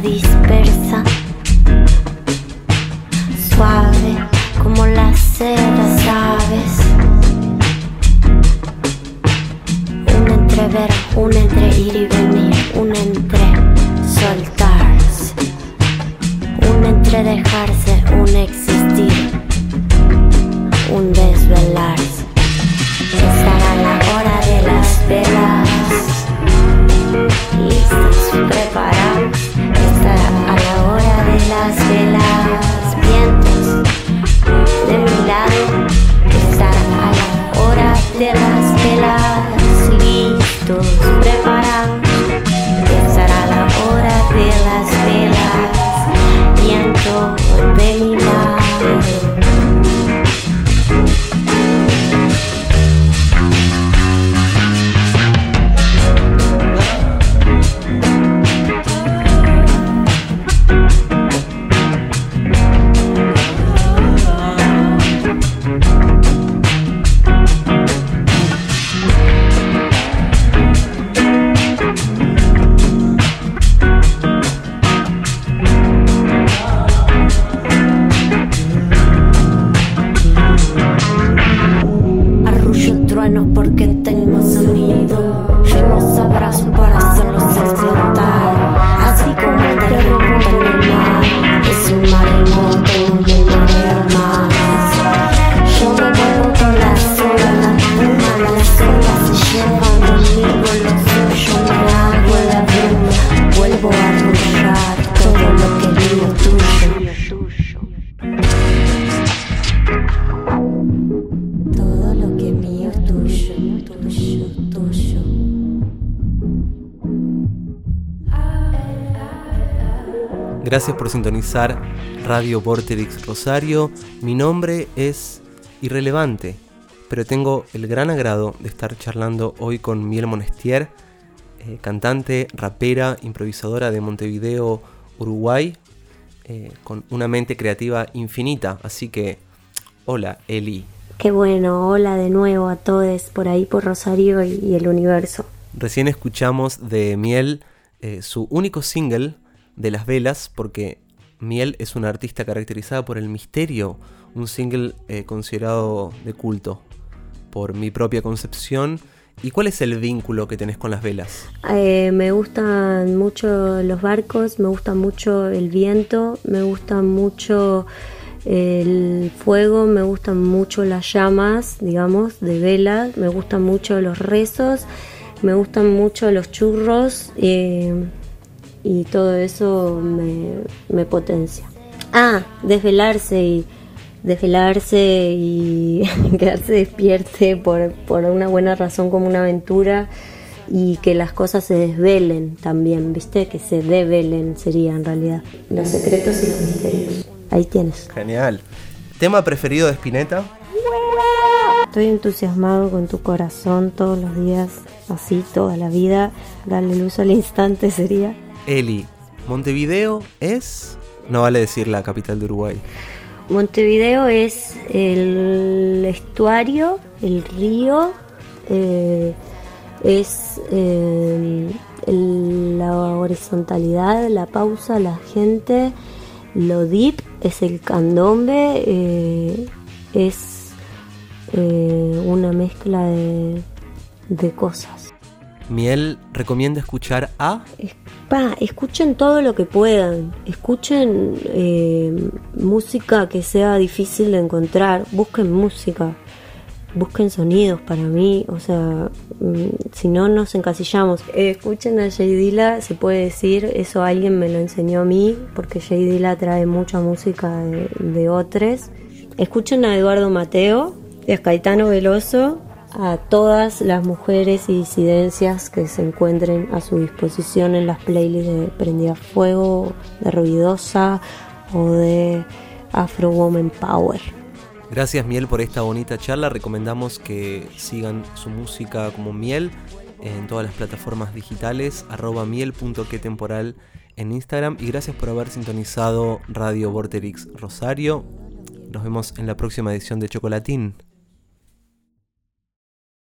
dispersa, suave como la seda, sabes. Un entrever, un entre ir y venir, un entre soltarse, un entre dejarse, un existir, Truenos porque tengo sonido. Llenos abrazos para Gracias por sintonizar Radio Vorterix Rosario. Mi nombre es irrelevante, pero tengo el gran agrado de estar charlando hoy con Miel Monestier, eh, cantante, rapera, improvisadora de Montevideo, Uruguay, eh, con una mente creativa infinita. Así que, hola Eli. Qué bueno, hola de nuevo a todos por ahí por Rosario y, y el universo. Recién escuchamos de Miel eh, su único single de Las Velas, porque Miel es una artista caracterizada por el misterio, un single eh, considerado de culto por mi propia concepción. ¿Y cuál es el vínculo que tenés con las velas? Eh, me gustan mucho los barcos, me gusta mucho el viento, me gusta mucho el fuego, me gustan mucho las llamas, digamos, de velas, me gustan mucho los rezos, me gustan mucho los churros eh, y todo eso me, me potencia. Ah, desvelarse y desvelarse y quedarse despierte por, por una buena razón como una aventura y que las cosas se desvelen también, ¿viste? Que se develen sería en realidad. Los secretos y los misterios. Ahí tienes. Genial. ¿Tema preferido de Spinetta? Estoy entusiasmado con tu corazón todos los días, así toda la vida. Darle luz al instante sería. Eli, Montevideo es... No vale decir la capital de Uruguay. Montevideo es el estuario, el río, eh, es eh, la horizontalidad, la pausa, la gente, lo deep es el candombe, eh, es eh, una mezcla de, de cosas. Miel recomienda escuchar a... Escuchen todo lo que puedan, escuchen eh, música que sea difícil de encontrar, busquen música, busquen sonidos para mí, o sea, mm, si no nos encasillamos. Escuchen a Jay Dilla, se puede decir, eso alguien me lo enseñó a mí, porque Jay Dilla trae mucha música de, de otros. Escuchen a Eduardo Mateo, a Caetano Veloso, a todas las mujeres y disidencias que se encuentren a su disposición en las playlists de Prendida Fuego, de Ruidosa o de Afro Woman Power. Gracias Miel por esta bonita charla. Recomendamos que sigan su música como Miel en todas las plataformas digitales, arroba miel.quetemporal en Instagram. Y gracias por haber sintonizado Radio Vorterix Rosario. Nos vemos en la próxima edición de Chocolatín.